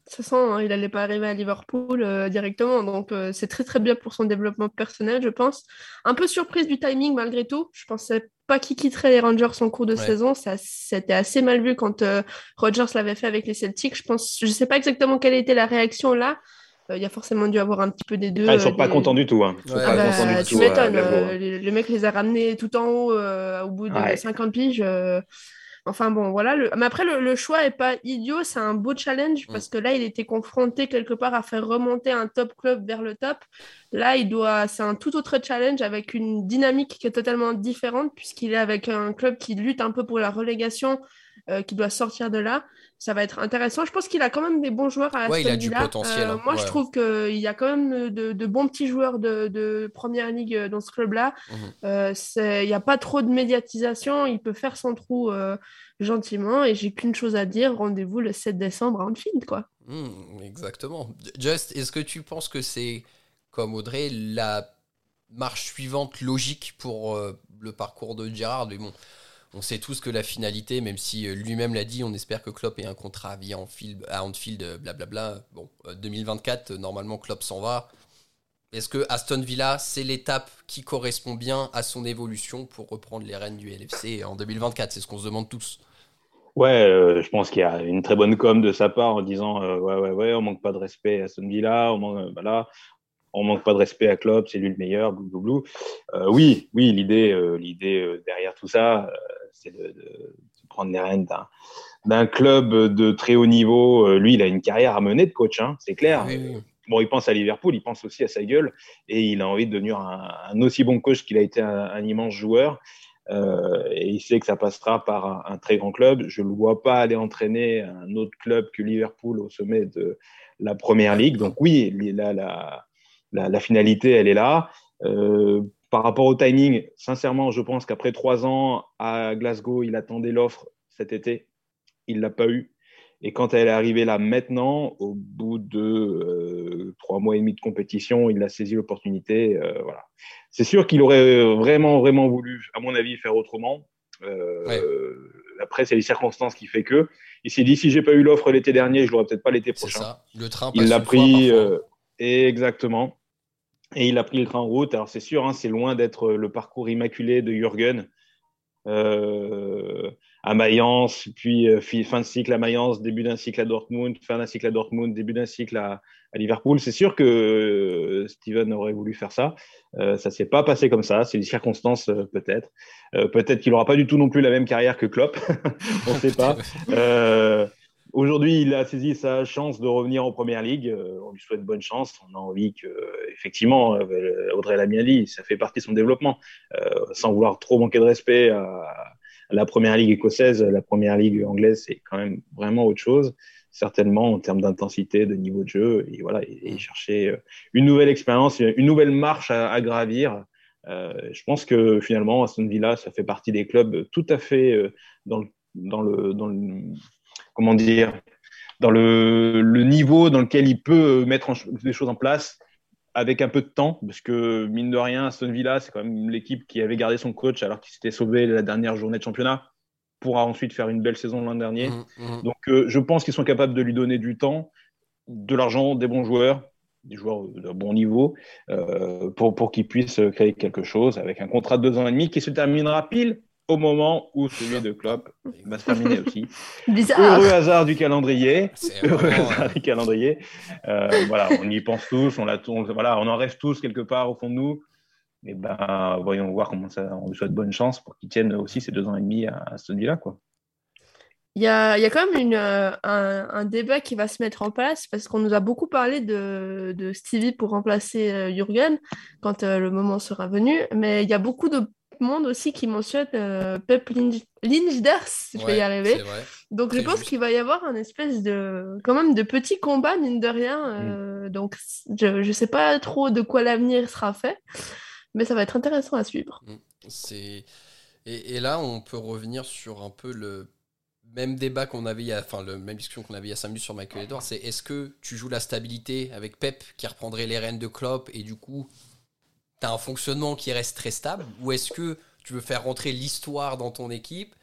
Ça sent, hein, il n'allait pas arriver à Liverpool euh, directement, donc euh, c'est très très bien pour son développement personnel, je pense. Un peu surprise du timing malgré tout. Je pensais pas qu'il quitterait les Rangers en cours de saison. Ça, c'était assez mal vu quand euh, Rogers l'avait fait avec les Celtics. Je pense, je sais pas exactement quelle était la réaction là, il y a forcément dû avoir un petit peu des deux. Ah, ils sont euh, pas contents du tout. Hein. Ah bah, tu m'étonnes. Euh, le mec les a ramenés tout en haut au bout de 50 piges. Enfin bon, voilà. Le... Mais après, le, choix est pas idiot. C'est un beau challenge mm. parce que là, il était confronté quelque part à faire remonter un top club vers le top. Là, il doit, c'est un tout autre challenge avec une dynamique qui est totalement différente puisqu'il est avec un club qui lutte un peu pour la relégation, euh, qui doit sortir de là. Ça va être intéressant. Je pense qu'il a quand même des bons joueurs à ouais, il a du potentiel. Euh, moi, je trouve qu'il y a quand même de, bons petits joueurs de, première ligue dans ce club-là. Mhm. il n'y a pas trop de médiatisation. Il peut faire son trou gentiment. Et j'ai qu'une chose à dire rendez-vous le 7 décembre à Anfield, quoi. Hmm, exactement. Just, est-ce que tu penses que c'est, comme Audrey, la marche suivante logique pour euh, le parcours de Gérard? Mais bon, on sait tous que la finalité, même si euh, lui-même l'a dit, on espère que Klopp ait un contrat à vie à Anfield, euh, blablabla. Bon, 2024, normalement, Klopp s'en va. Est-ce que Aston Villa, c'est l'étape qui correspond bien à son évolution pour reprendre les rênes du LFC en 2024 C'est ce qu'on se demande tous. Ouais, euh, je pense qu'il y a une très bonne com de sa part en disant euh, ouais, ouais, ouais, on manque pas de respect à Aston Villa, on manque, voilà, on manque pas de respect à Klopp, c'est lui le meilleur, blou, euh, oui, oui, l'idée, l'idée derrière tout ça, c'est de, prendre les rênes d'un club de très haut niveau. lui, il a une carrière à mener de coach, hein, c'est clair. Bon, il pense à Liverpool, il pense aussi à sa gueule, et il a envie de devenir un, un aussi bon coach qu'il a été un immense joueur. Euh, et il sait que ça passera par un, très grand club. Je ne le vois pas aller entraîner un autre club que Liverpool au sommet de la Première Ligue. Donc oui, la, la, la, finalité, elle est là. Euh, par rapport au timing, sincèrement, je pense qu'après trois ans à Glasgow, il attendait l'offre cet été. Il ne l'a pas eu. Et quand elle est arrivée là maintenant, au bout de euh, trois mois et demi de compétition, il a saisi l'opportunité. Euh, voilà. C'est sûr qu'il aurait vraiment, vraiment voulu, à mon avis, faire autrement. Euh, après, c'est les circonstances qui fait que. Il s'est dit si j'ai pas eu l'offre l'été dernier, je l'aurais peut-être pas l'été prochain. Ça. Le train. Il l'a pris exactement. Et il a pris le train en route. Alors c'est sûr, hein, c'est loin d'être le parcours immaculé de Jürgen. Euh, à Mayence, puis euh, fin de cycle à Mayence, début d'un cycle à Dortmund, fin d'un cycle à Dortmund, début d'un cycle à, Liverpool. C'est sûr que euh, Steven aurait voulu faire ça. Euh, ça s'est pas passé comme ça. C'est des circonstances peut-être. peut-être qu'il n'aura pas du tout non plus la même carrière que Klopp. <laughs> On ne sait pas. <laughs> Aujourd'hui, il a saisi sa chance de revenir en première ligue. on lui souhaite bonne chance. On a envie que, effectivement, Audrey l'a bien dit, ça fait partie de son développement. sans vouloir trop manquer de respect à, la première ligue écossaise, la première ligue anglaise, c'est quand même vraiment autre chose, certainement en termes d'intensité, de niveau de jeu, et voilà, et, chercher euh, une nouvelle expérience, une nouvelle marche à, gravir. Euh, je pense que finalement, Aston Villa, ça fait partie des clubs tout à fait euh, dans, le, dans, le, dans le, comment dire, dans le, le, niveau dans lequel il peut mettre des choses en place avec un peu de temps, parce que mine de rien, Aston Villa, c'est quand même l'équipe qui avait gardé son coach alors qu'il s'était sauvé la dernière journée de championnat, pourra ensuite faire une belle saison l'an dernier. Mmh, mmh. Donc euh, je pense qu'ils sont capables de lui donner du temps, de l'argent, des bons joueurs, des joueurs de bon niveau, euh, pour, pour qu'ils puissent créer quelque chose avec un contrat de deux ans et demi qui se terminera pile au moment où celui de Klopp va se terminer aussi. <laughs> Heureux hasard du calendrier. Heureux hasard du calendrier. Euh, voilà, on y pense tous, on, la, voilà, on en rêve tous quelque part au fond de nous. Et ben, voyons voir comment ça. On lui souhaite bonne chance pour qu'il tienne aussi ces deux ans et demi à, à là quoi. Il y, a, il y a, quand même une, euh, un, un, débat qui va se mettre en place parce qu'on nous a beaucoup parlé de, de Stevie pour remplacer euh, Jürgen quand le moment sera venu, mais il y a beaucoup de monde aussi qui mentionne euh, Pep Linders, je vais y arriver. Donc je pense qu'il va y avoir un espèce de quand même de petit combat mine de rien. Euh, mm. Donc je ne sais pas trop de quoi l'avenir sera fait, mais ça va être intéressant à suivre. Mm. C'est et, là on peut revenir sur un peu le même débat qu'on avait, enfin le même discussion qu'on avait il y a 5 minutes sur Michael Edwards, c'est est-ce que tu joues la stabilité avec Pep qui reprendrait les rênes de Klopp et du coup tu un fonctionnement qui reste très stable ou est-ce que tu veux faire rentrer l'histoire dans ton équipe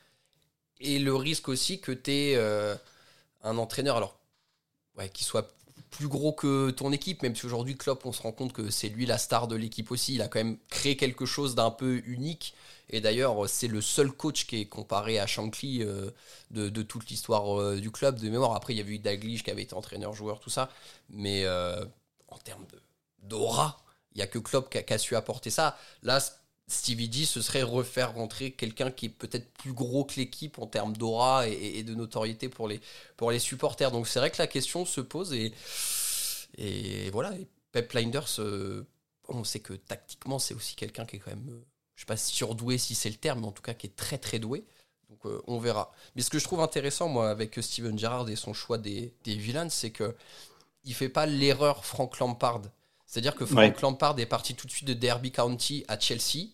et le risque aussi que tu euh, un entraîneur alors ouais, qui soit plus gros que ton équipe, même si aujourd'hui Klopp, on se rend compte que c'est lui la star de l'équipe aussi. Il a quand même créé quelque chose d'un peu unique. Et d'ailleurs, c'est le seul coach qui est comparé à Shankly euh, de, toute l'histoire euh, du club de mémoire. Après, il y avait eu Daglish qui avait été entraîneur-joueur, tout ça. Mais en termes d'aura, il n'y a que Klopp qui a, su apporter ça. Là, Stevie D, ce serait refaire rentrer quelqu'un qui est peut-être plus gros que l'équipe en termes d'aura et, de notoriété pour les, pour les supporters. Donc c'est vrai que la question se pose et, et voilà. Pep Linders, euh, on sait que tactiquement, c'est aussi quelqu'un qui est quand même, euh, je sais pas surdoué si c'est le terme, mais en tout cas qui est très très doué. Donc euh, on verra. Mais ce que je trouve intéressant, moi, avec Steven Gerrard et son choix des, des vilains, c'est que il fait pas l'erreur Frank Lampard. C'est-à-dire que Frank Lampard est parti tout de suite de Derby County à Chelsea.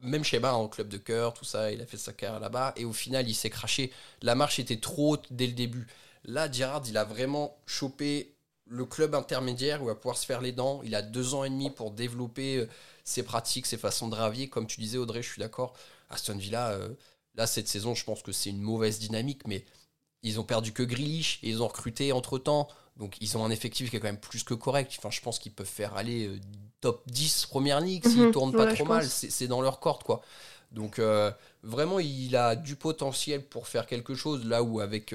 Même schéma en club de cœur, tout ça, il a fait sa carrière là-bas. Et au final, il s'est craché. La marche était trop haute dès le début. Là, Gerrard, il a vraiment chopé le club intermédiaire où il va pouvoir se faire les dents. Il a deux ans et demi pour développer euh, ses pratiques, ses façons de ravier. Comme tu disais, Audrey, je suis d'accord. Aston Villa, euh, là, cette saison, je pense que c'est une mauvaise dynamique, mais ils ont perdu que Grealish et ils ont recruté entre temps. Donc, ils ont un effectif qui est quand même plus que correct. Enfin, je pense qu'ils peuvent faire aller euh, top 10 première ligue s'ils ne mhm. tournent pas trop mal. C'est dans leur corde, quoi. Donc vraiment, il a du potentiel pour faire quelque chose là où avec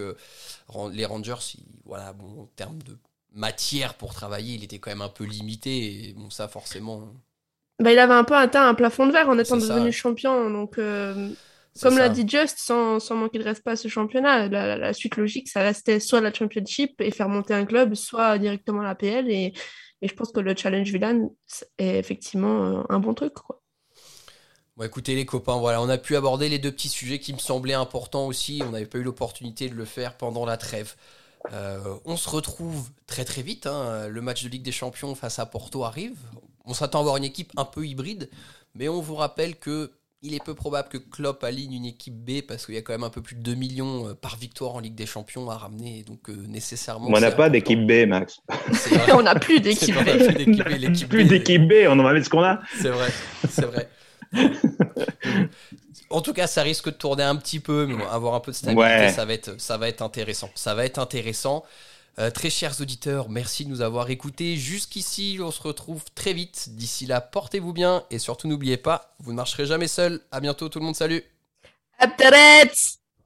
les Rangers, voilà, bon, en termes de matière pour travailler, il était quand même un peu limité. Et bon, ça, forcément. Bah, il avait un peu atteint un plafond de verre en étant devenu champion. Donc, euh, comme l'a dit Just, sans, sans, manquer de respect à ce championnat, la, suite logique, ça restait soit la Championship et faire monter un club, soit directement la PL. Et, et je pense que le Challenge Villain est effectivement euh, un bon truc. Quoi. Bon, écoutez les copains, voilà, on a pu aborder les deux petits sujets qui me semblaient importants aussi. On n'avait pas eu l'opportunité de le faire pendant la trêve. Euh, on se retrouve très très vite. Hein. Le match de Ligue des Champions face à Porto arrive. On s'attend à avoir une équipe un peu hybride, mais on vous rappelle que il est peu probable que Klopp aligne une équipe B parce qu'il y a quand même un peu plus de 2 millions euh, par victoire en Ligue des Champions à ramener. Donc euh, nécessairement. on n'a pas d'équipe B, Max. <laughs> on n'a plus d'équipe B. Plus d'équipe B, on en va mettre ce qu'on a. C'est vrai, c'est vrai. <laughs> en tout cas, ça risque de tourner un petit peu, mais avoir un peu de stabilité, ça, va être, ça va être intéressant. Ça va être intéressant. Euh, très chers auditeurs, merci de nous avoir écoutés jusqu'ici. On se retrouve très vite. D'ici là, portez-vous bien et surtout n'oubliez pas, vous ne marcherez jamais seul. À bientôt tout le monde, salut.